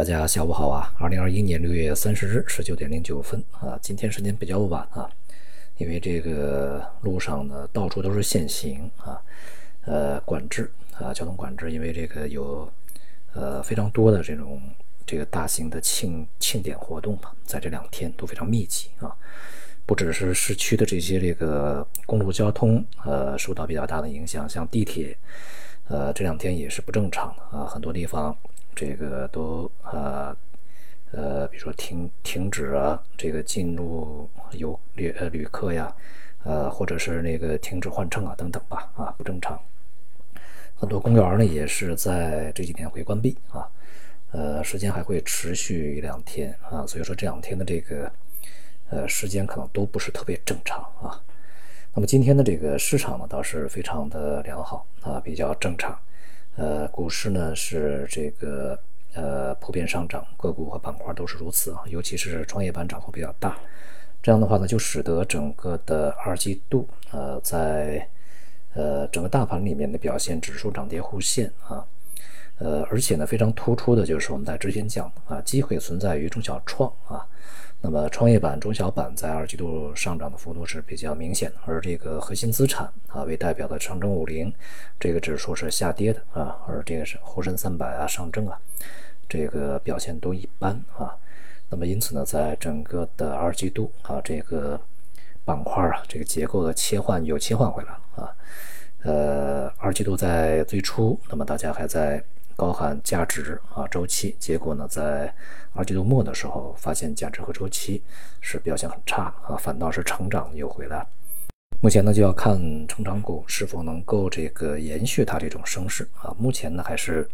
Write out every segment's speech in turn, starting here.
大家下午好啊！二零二一年六月三十日十九点零九分啊，今天时间比较晚啊，因为这个路上呢到处都是限行啊，呃管制啊交通管制，因为这个有呃非常多的这种这个大型的庆庆典活动嘛，在这两天都非常密集啊，不只是市区的这些这个公路交通呃受到比较大的影响，像地铁呃这两天也是不正常的啊，很多地方。这个都呃呃，比如说停停止啊，这个进入游旅呃旅客呀，呃，或者是那个停止换乘啊等等吧，啊不正常。很多公园呢也是在这几天会关闭啊，呃，时间还会持续一两天啊，所以说这两天的这个呃时间可能都不是特别正常啊。那么今天的这个市场呢倒是非常的良好啊，比较正常。呃，股市呢是这个呃普遍上涨，个股和板块都是如此啊，尤其是创业板涨幅比较大，这样的话呢，就使得整个的二季度呃在呃整个大盘里面的表现，指数涨跌互现啊，呃而且呢非常突出的就是我们在之前讲啊，机会存在于中小创啊。那么创业板、中小板在二季度上涨的幅度是比较明显的，而这个核心资产啊为代表的上证五零这个指数是下跌的啊，而这个是沪深三百啊、上证啊，这个表现都一般啊。那么因此呢，在整个的二季度啊，这个板块啊，这个结构的切换又切换回来了啊。呃，二季度在最初，那么大家还在。高喊价值啊周期，结果呢，在二季度末的时候，发现价值和周期是表现很差啊，反倒是成长又回来。目前呢，就要看成长股是否能够这个延续它这种升势啊。目前呢，还是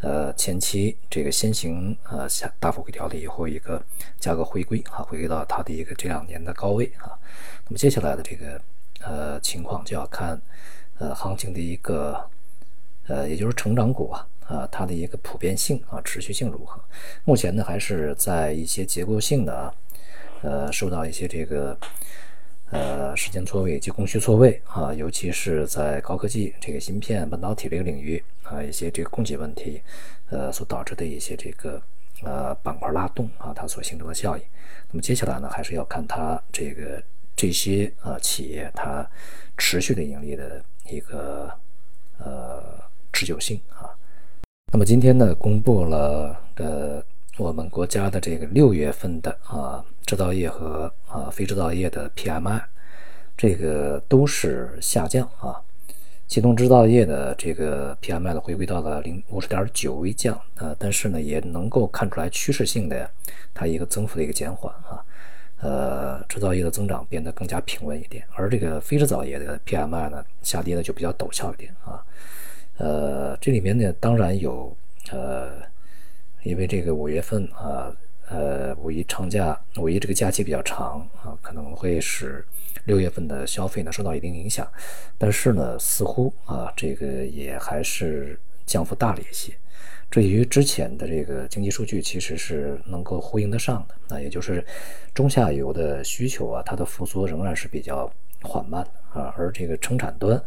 呃前期这个先行呃下大幅回调了以后，一个价格回归啊，回归到它的一个这两年的高位啊。那么接下来的这个呃情况就要看呃行情的一个呃，也就是成长股啊。啊，它的一个普遍性啊，持续性如何？目前呢，还是在一些结构性的啊，呃，受到一些这个呃时间错位以及供需错位啊，尤其是在高科技这个芯片半导体这个领域啊，一些这个供给问题呃所导致的一些这个呃板块拉动啊，它所形成的效应。那么接下来呢，还是要看它这个这些啊企业它持续的盈利的一个呃持久性啊。那么今天呢，公布了呃我们国家的这个六月份的啊制造业和啊非制造业的 PMI，这个都是下降啊。其中制造业的这个 PMI 呢回归到了零五十点九微降啊，但是呢也能够看出来趋势性的它一个增幅的一个减缓啊。呃，制造业的增长变得更加平稳一点，而这个非制造业的 PMI 呢下跌的就比较陡峭一点啊。呃，这里面呢，当然有呃，因为这个五月份啊，呃，五一长假，五一这个假期比较长啊，可能会使六月份的消费呢受到一定影响。但是呢，似乎啊，这个也还是降幅大了一些。这与之前的这个经济数据其实是能够呼应得上的。那也就是中下游的需求啊，它的复苏仍然是比较缓慢啊，而这个生产端。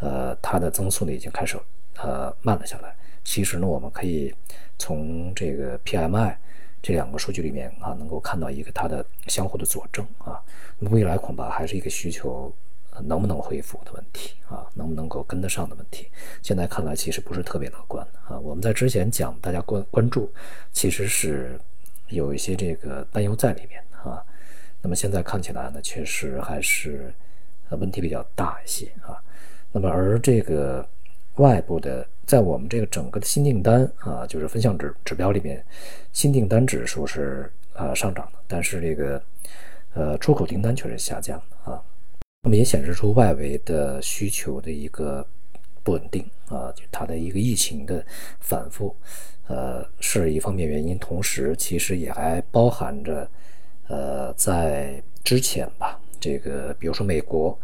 呃，它的增速呢已经开始呃慢了下来。其实呢，我们可以从这个 PMI 这两个数据里面啊，能够看到一个它的相互的佐证啊。未来恐怕还是一个需求能不能恢复的问题啊，能不能够跟得上的问题。现在看来其实不是特别乐观啊。我们在之前讲，大家关关注其实是有一些这个担忧在里面啊。那么现在看起来呢，确实还是问题比较大一些啊。那么，而这个外部的，在我们这个整个的新订单啊，就是分项指指标里面，新订单指数是啊上涨的，但是这个呃出口订单却是下降的啊。那么也显示出外围的需求的一个不稳定啊，就它的一个疫情的反复，呃是一方面原因，同时其实也还包含着呃在之前吧，这个比如说美国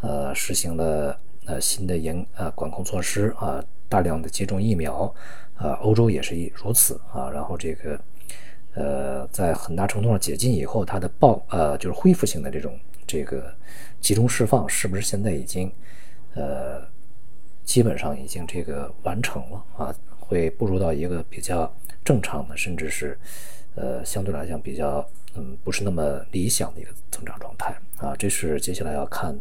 呃实行了。呃，新的严呃管控措施啊，大量的接种疫苗，啊，欧洲也是如此啊。然后这个呃，在很大程度上解禁以后，它的爆呃就是恢复性的这种这个集中释放，是不是现在已经呃基本上已经这个完成了啊？会步入到一个比较正常的，甚至是呃相对来讲比较嗯不是那么理想的一个增长状态啊。这是接下来要看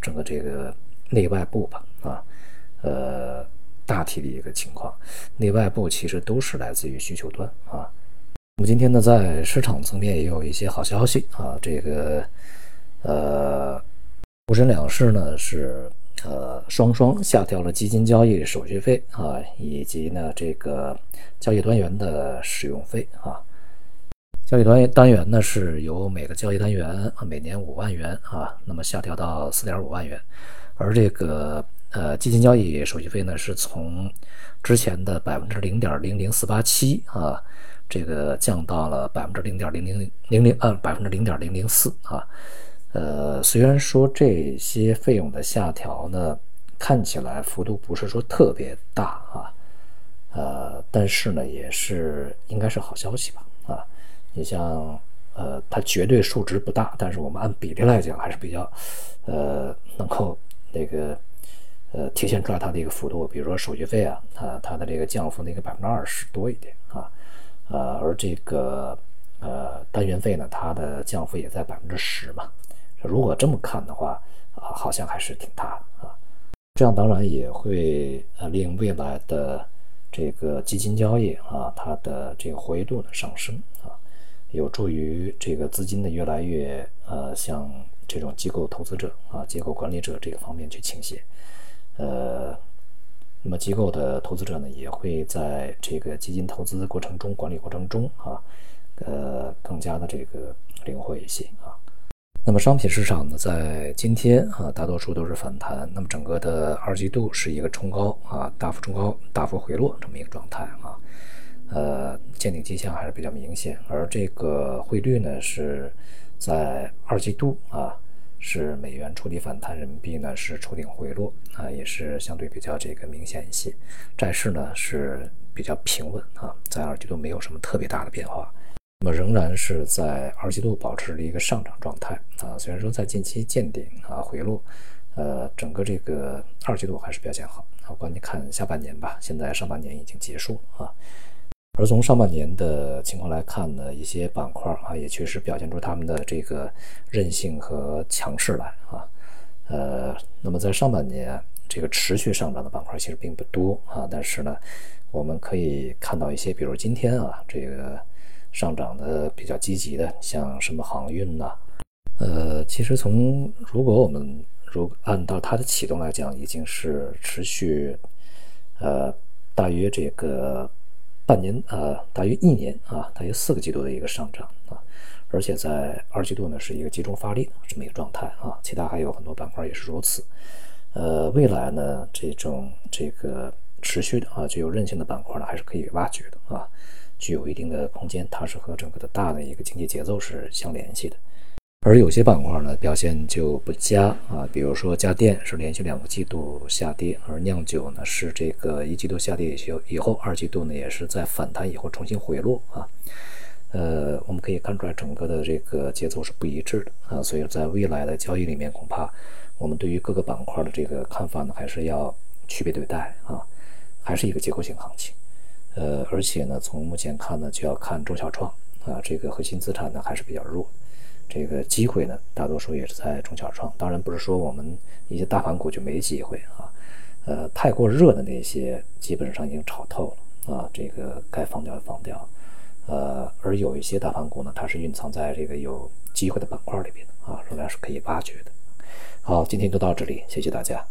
整个这个内外部吧啊，呃大体的一个情况，内外部其实都是来自于需求端啊。那么今天呢，在市场层面也有一些好消息啊，这个呃沪深两市呢是。呃，双双下调了基金交易手续费啊，以及呢这个交易单元的使用费啊。交易单单元呢是由每个交易单元每年五万元啊，那么下调到四点五万元。而这个呃基金交易手续费呢是从之前的百分之零点零零四八七啊，这个降到了百分之零点零零零零呃百分之零点零零四啊。呃，虽然说这些费用的下调呢，看起来幅度不是说特别大啊，呃，但是呢，也是应该是好消息吧啊。你像呃，它绝对数值不大，但是我们按比例来讲还是比较呃，能够那个呃体现出来它的一个幅度。比如说手续费啊，它它的这个降幅那个百分之二十多一点啊，呃，而这个呃单元费呢，它的降幅也在百分之十嘛。如果这么看的话，啊，好像还是挺大的啊。这样当然也会呃令未来的这个基金交易啊，它的这个活跃度呢上升啊，有助于这个资金呢越来越呃向这种机构投资者啊、机构管理者这个方面去倾斜。呃，那么机构的投资者呢也会在这个基金投资过程中、管理过程中啊，呃，更加的这个灵活一些啊。那么商品市场呢，在今天啊，大多数都是反弹。那么整个的二季度是一个冲高啊，大幅冲高，大幅回落这么一个状态啊，呃，见顶迹象还是比较明显。而这个汇率呢，是在二季度啊，是美元触底反弹，人民币呢是触顶回落啊，也是相对比较这个明显一些。债市呢是比较平稳啊，在二季度没有什么特别大的变化。那么仍然是在二季度保持了一个上涨状态啊，虽然说在近期见顶啊回落，呃，整个这个二季度还是表现好。好，关你看下半年吧，现在上半年已经结束了啊。而从上半年的情况来看呢，一些板块啊也确实表现出他们的这个韧性和强势来啊。呃，那么在上半年这个持续上涨的板块其实并不多啊，但是呢，我们可以看到一些，比如今天啊这个。上涨的比较积极的，像什么航运呐，呃，其实从如果我们如按照它的启动来讲，已经是持续，呃，大约这个半年呃，大约一年啊，大约四个季度的一个上涨啊，而且在二季度呢是一个集中发力的这么一个状态啊，其他还有很多板块也是如此，呃，未来呢这种这个持续的啊具有韧性的板块呢还是可以挖掘的啊。具有一定的空间，它是和整个的大的一个经济节奏是相联系的。而有些板块呢表现就不佳啊，比如说家电是连续两个季度下跌，而酿酒呢是这个一季度下跌以后，以后二季度呢也是在反弹以后重新回落啊。呃，我们可以看出来整个的这个节奏是不一致的啊，所以在未来的交易里面，恐怕我们对于各个板块的这个看法呢还是要区别对待啊，还是一个结构性行情。呃，而且呢，从目前看呢，就要看中小创啊，这个核心资产呢还是比较弱，这个机会呢，大多数也是在中小创。当然不是说我们一些大盘股就没机会啊，呃，太过热的那些基本上已经炒透了啊，这个该放掉放掉。呃，而有一些大盘股呢，它是蕴藏在这个有机会的板块里边的啊，仍然是可以挖掘的。好，今天就到这里，谢谢大家。